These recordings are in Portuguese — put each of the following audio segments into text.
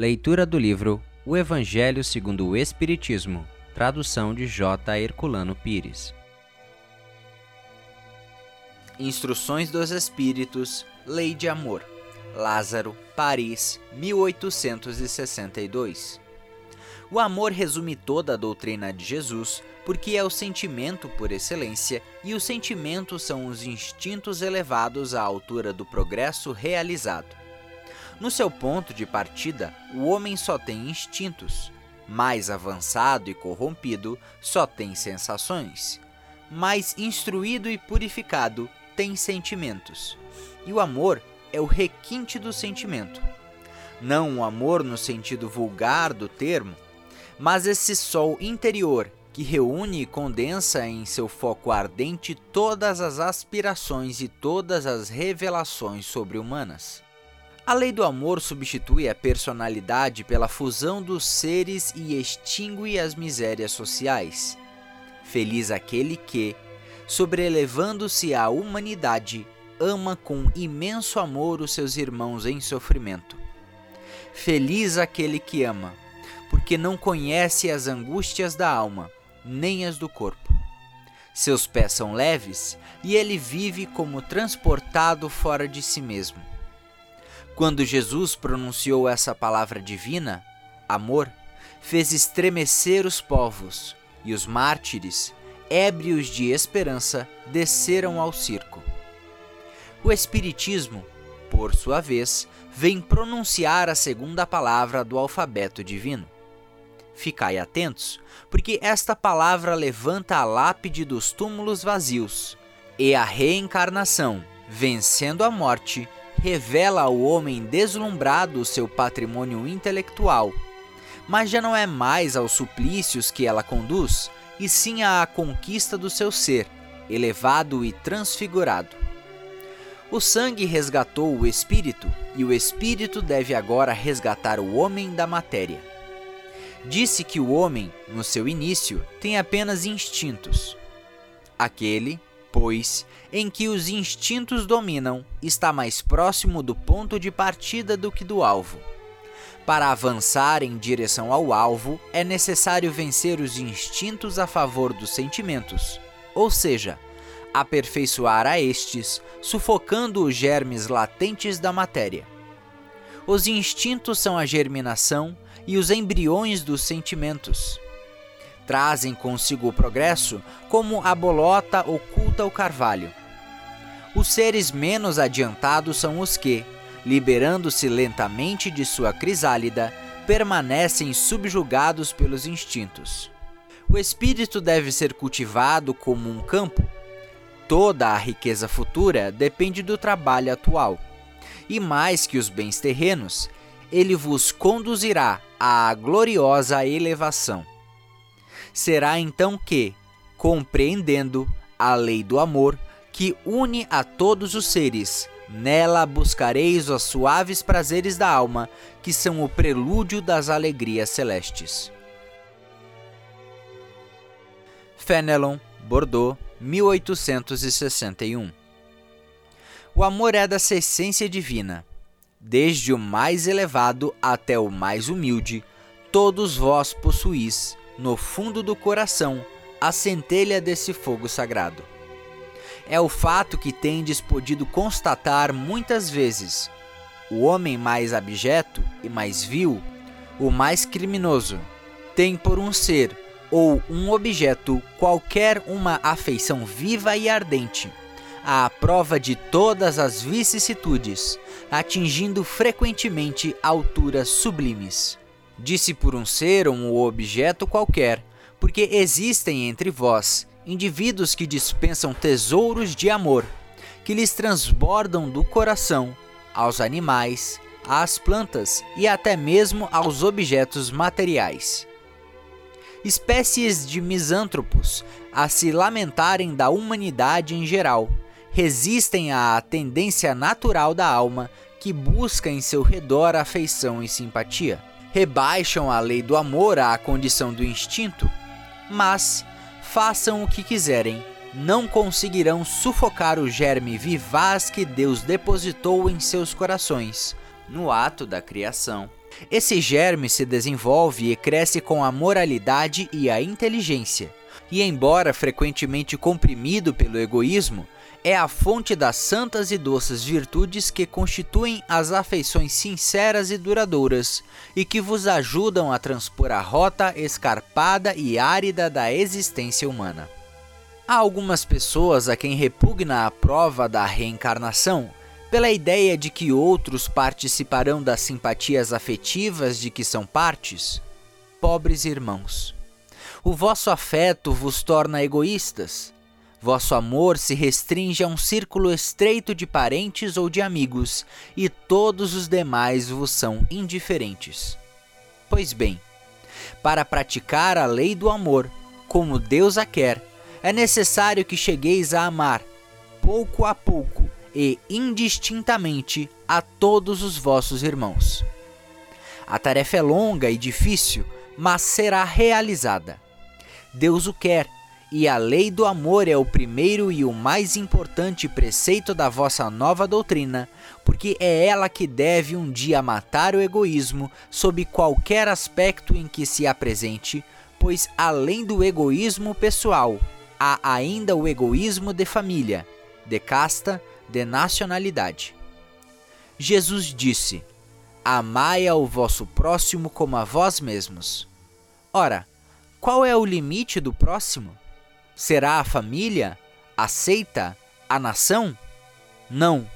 Leitura do livro O Evangelho segundo o Espiritismo, tradução de J. Herculano Pires. Instruções dos Espíritos, Lei de Amor. Lázaro, Paris, 1862. O amor resume toda a doutrina de Jesus, porque é o sentimento por excelência, e os sentimentos são os instintos elevados à altura do progresso realizado. No seu ponto de partida, o homem só tem instintos. Mais avançado e corrompido, só tem sensações. Mais instruído e purificado, tem sentimentos. E o amor é o requinte do sentimento. Não o amor no sentido vulgar do termo, mas esse sol interior que reúne e condensa em seu foco ardente todas as aspirações e todas as revelações sobre-humanas. A lei do amor substitui a personalidade pela fusão dos seres e extingue as misérias sociais. Feliz aquele que, sobrelevando-se à humanidade, ama com imenso amor os seus irmãos em sofrimento. Feliz aquele que ama, porque não conhece as angústias da alma, nem as do corpo. Seus pés são leves e ele vive como transportado fora de si mesmo. Quando Jesus pronunciou essa palavra divina, amor, fez estremecer os povos, e os mártires, ébrios de esperança, desceram ao circo. O Espiritismo, por sua vez, vem pronunciar a segunda palavra do alfabeto divino. Ficai atentos, porque esta palavra levanta a lápide dos túmulos vazios, e a reencarnação, vencendo a morte, revela ao homem deslumbrado o seu patrimônio intelectual. Mas já não é mais aos suplícios que ela conduz, e sim à conquista do seu ser, elevado e transfigurado. O sangue resgatou o espírito e o espírito deve agora resgatar o homem da matéria. Disse que o homem, no seu início, tem apenas instintos. Aquele, pois, em que os instintos dominam está mais próximo do ponto de partida do que do alvo. Para avançar em direção ao alvo, é necessário vencer os instintos a favor dos sentimentos, ou seja, aperfeiçoar a estes, sufocando os germes latentes da matéria. Os instintos são a germinação e os embriões dos sentimentos. Trazem consigo o progresso como a bolota oculta o carvalho. Os seres menos adiantados são os que, liberando-se lentamente de sua crisálida, permanecem subjugados pelos instintos. O espírito deve ser cultivado como um campo Toda a riqueza futura depende do trabalho atual. E mais que os bens terrenos, ele vos conduzirá à gloriosa elevação. Será então que, compreendendo a lei do amor, que une a todos os seres, nela buscareis os suaves prazeres da alma, que são o prelúdio das alegrias celestes. Fenelon, Bordeaux, 1861. O amor é dessa essência divina. Desde o mais elevado até o mais humilde, todos vós possuís, no fundo do coração, a centelha desse fogo sagrado. É o fato que tendes podido constatar muitas vezes. O homem mais abjeto e mais vil, o mais criminoso, tem por um ser ou um objeto qualquer uma afeição viva e ardente, à prova de todas as vicissitudes, atingindo frequentemente alturas sublimes. Disse por um ser ou um objeto qualquer, porque existem entre vós indivíduos que dispensam tesouros de amor, que lhes transbordam do coração aos animais, às plantas e até mesmo aos objetos materiais espécies de misântropos, a se lamentarem da humanidade em geral, resistem à tendência natural da alma que busca em seu redor afeição e simpatia. Rebaixam a lei do amor à condição do instinto, mas, façam o que quiserem, não conseguirão sufocar o germe vivaz que Deus depositou em seus corações, no ato da criação. Esse germe se desenvolve e cresce com a moralidade e a inteligência, e, embora frequentemente comprimido pelo egoísmo, é a fonte das santas e doces virtudes que constituem as afeições sinceras e duradouras e que vos ajudam a transpor a rota escarpada e árida da existência humana. Há algumas pessoas a quem repugna a prova da reencarnação pela ideia de que outros participarão das simpatias afetivas de que são partes. Pobres irmãos, o vosso afeto vos torna egoístas Vosso amor se restringe a um círculo estreito de parentes ou de amigos, e todos os demais vos são indiferentes. Pois bem, para praticar a lei do amor, como Deus a quer, é necessário que chegueis a amar, pouco a pouco e indistintamente, a todos os vossos irmãos. A tarefa é longa e difícil, mas será realizada. Deus o quer e a lei do amor é o primeiro e o mais importante preceito da vossa nova doutrina, porque é ela que deve um dia matar o egoísmo sob qualquer aspecto em que se apresente, pois além do egoísmo pessoal, há ainda o egoísmo de família, de casta, de nacionalidade. Jesus disse: Amai ao vosso próximo como a vós mesmos. Ora, qual é o limite do próximo? Será a família? Aceita? A nação? Não,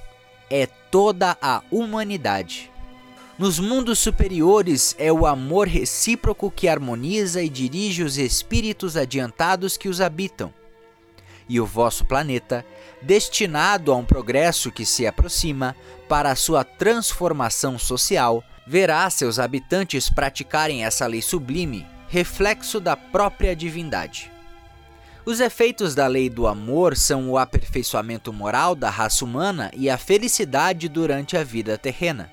é toda a humanidade. Nos mundos superiores é o amor recíproco que harmoniza e dirige os espíritos adiantados que os habitam. E o vosso planeta, destinado a um progresso que se aproxima para a sua transformação social, verá seus habitantes praticarem essa lei sublime, reflexo da própria divindade. Os efeitos da lei do amor são o aperfeiçoamento moral da raça humana e a felicidade durante a vida terrena.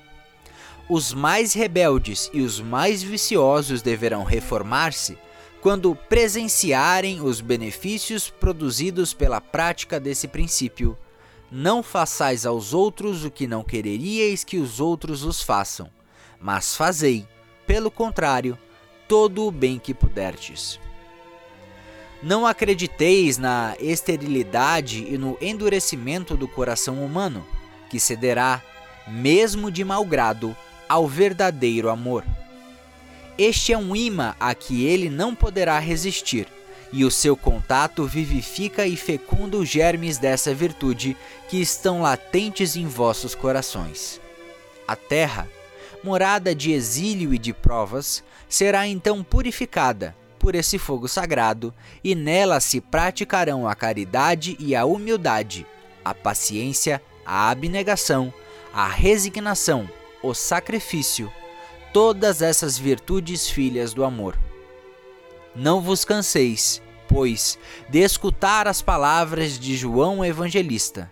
Os mais rebeldes e os mais viciosos deverão reformar-se quando presenciarem os benefícios produzidos pela prática desse princípio. Não façais aos outros o que não quereríeis que os outros os façam, mas fazei, pelo contrário, todo o bem que puderdes. Não acrediteis na esterilidade e no endurecimento do coração humano, que cederá, mesmo de mau grado, ao verdadeiro amor. Este é um imã a que ele não poderá resistir, e o seu contato vivifica e fecunda os germes dessa virtude que estão latentes em vossos corações. A terra, morada de exílio e de provas, será então purificada por esse fogo sagrado, e nela se praticarão a caridade e a humildade, a paciência, a abnegação, a resignação, o sacrifício, todas essas virtudes filhas do amor. Não vos canseis, pois, de escutar as palavras de João Evangelista.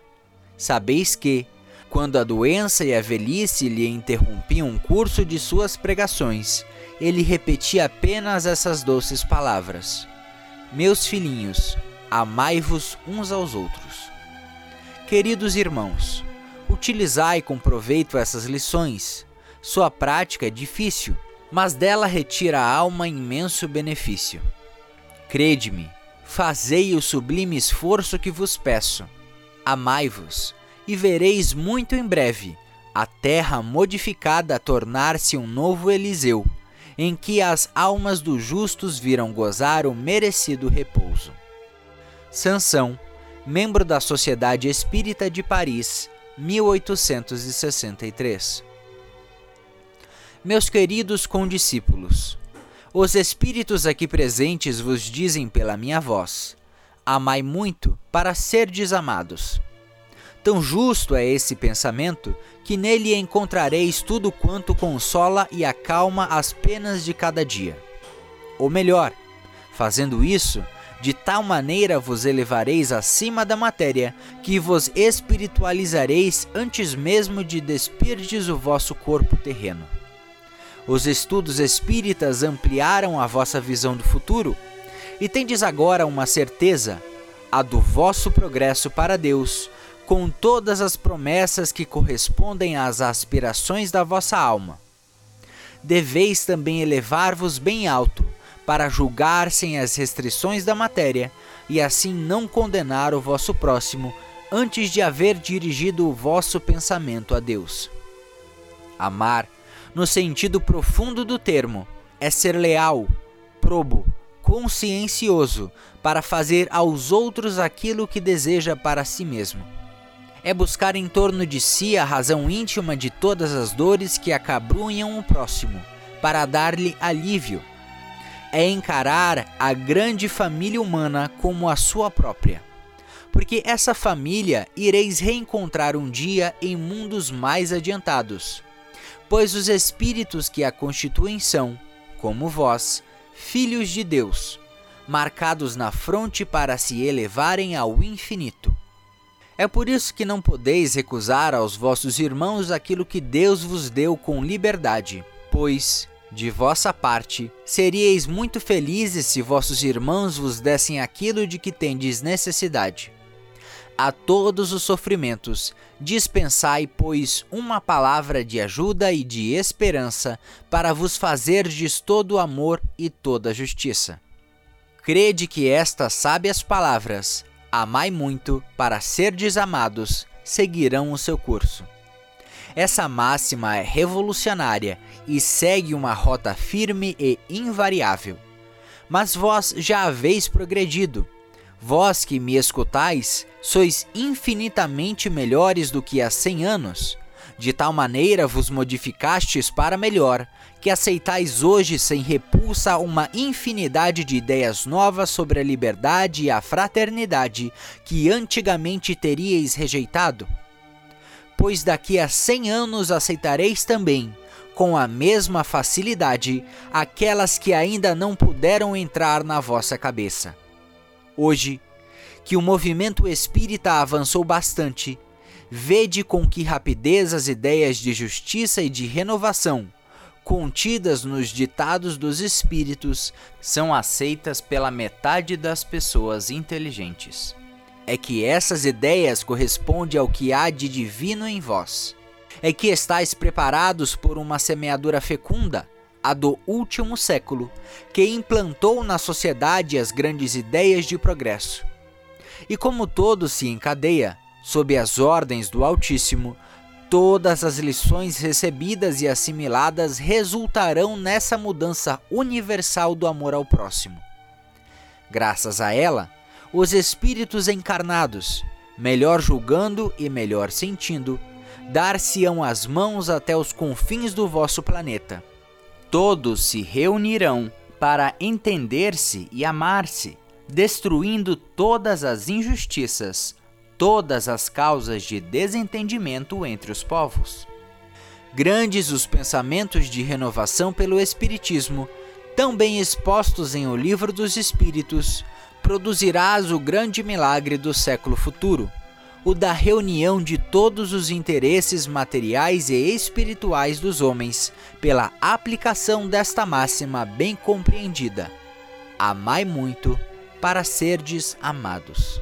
Sabeis que, quando a doença e a velhice lhe interrompiam o curso de suas pregações, ele repetia apenas essas doces palavras: Meus filhinhos, amai-vos uns aos outros. Queridos irmãos, utilizai com proveito essas lições. Sua prática é difícil, mas dela retira a alma imenso benefício. Crede-me, fazei o sublime esforço que vos peço. Amai-vos, e vereis muito em breve a terra modificada tornar-se um novo Eliseu em que as almas dos justos viram gozar o merecido repouso. Sansão, membro da Sociedade Espírita de Paris, 1863. Meus queridos condiscípulos, os espíritos aqui presentes vos dizem pela minha voz: amai muito para serdes amados. Tão justo é esse pensamento que nele encontrareis tudo quanto consola e acalma as penas de cada dia. Ou melhor, fazendo isso, de tal maneira vos elevareis acima da matéria, que vos espiritualizareis antes mesmo de despirdes o vosso corpo terreno. Os estudos espíritas ampliaram a vossa visão do futuro, e tendes agora uma certeza, a do vosso progresso para Deus, com todas as promessas que correspondem às aspirações da vossa alma. deveis também elevar-vos bem alto, para julgar sem as restrições da matéria, e assim não condenar o vosso próximo, antes de haver dirigido o vosso pensamento a Deus. Amar, no sentido profundo do termo, é ser leal, probo, consciencioso para fazer aos outros aquilo que deseja para si mesmo. É buscar em torno de si a razão íntima de todas as dores que acabrunham o próximo, para dar-lhe alívio. É encarar a grande família humana como a sua própria. Porque essa família ireis reencontrar um dia em mundos mais adiantados pois os espíritos que a constituem são, como vós, filhos de Deus, marcados na fronte para se elevarem ao infinito. É por isso que não podeis recusar aos vossos irmãos aquilo que Deus vos deu com liberdade, pois, de vossa parte, seríeis muito felizes se vossos irmãos vos dessem aquilo de que tendes necessidade a todos os sofrimentos, dispensai, pois, uma palavra de ajuda e de esperança, para vos fazerdes todo amor e toda justiça. Crede que estas sábias palavras, amai muito para serdes amados, seguirão o seu curso. Essa máxima é revolucionária e segue uma rota firme e invariável. Mas vós já haveis progredido Vós que me escutais, sois infinitamente melhores do que há cem anos. De tal maneira vos modificastes para melhor, que aceitais hoje sem repulsa uma infinidade de ideias novas sobre a liberdade e a fraternidade que antigamente teríeis rejeitado. Pois daqui a cem anos aceitareis também, com a mesma facilidade, aquelas que ainda não puderam entrar na vossa cabeça. Hoje, que o movimento espírita avançou bastante, vede com que rapidez as ideias de justiça e de renovação, contidas nos ditados dos espíritos, são aceitas pela metade das pessoas inteligentes. É que essas ideias correspondem ao que há de divino em vós. É que estáis preparados por uma semeadura fecunda a do último século, que implantou na sociedade as grandes ideias de progresso. E como todo se encadeia, sob as ordens do Altíssimo, todas as lições recebidas e assimiladas resultarão nessa mudança universal do amor ao próximo. Graças a ela, os espíritos encarnados, melhor julgando e melhor sentindo, dar-se-ão as mãos até os confins do vosso planeta Todos se reunirão para entender-se e amar-se, destruindo todas as injustiças, todas as causas de desentendimento entre os povos. Grandes os pensamentos de renovação pelo Espiritismo, tão bem expostos em O Livro dos Espíritos, produzirás o grande milagre do século futuro o da reunião de todos os interesses materiais e espirituais dos homens, pela aplicação desta máxima bem compreendida: Amai muito para serdes amados.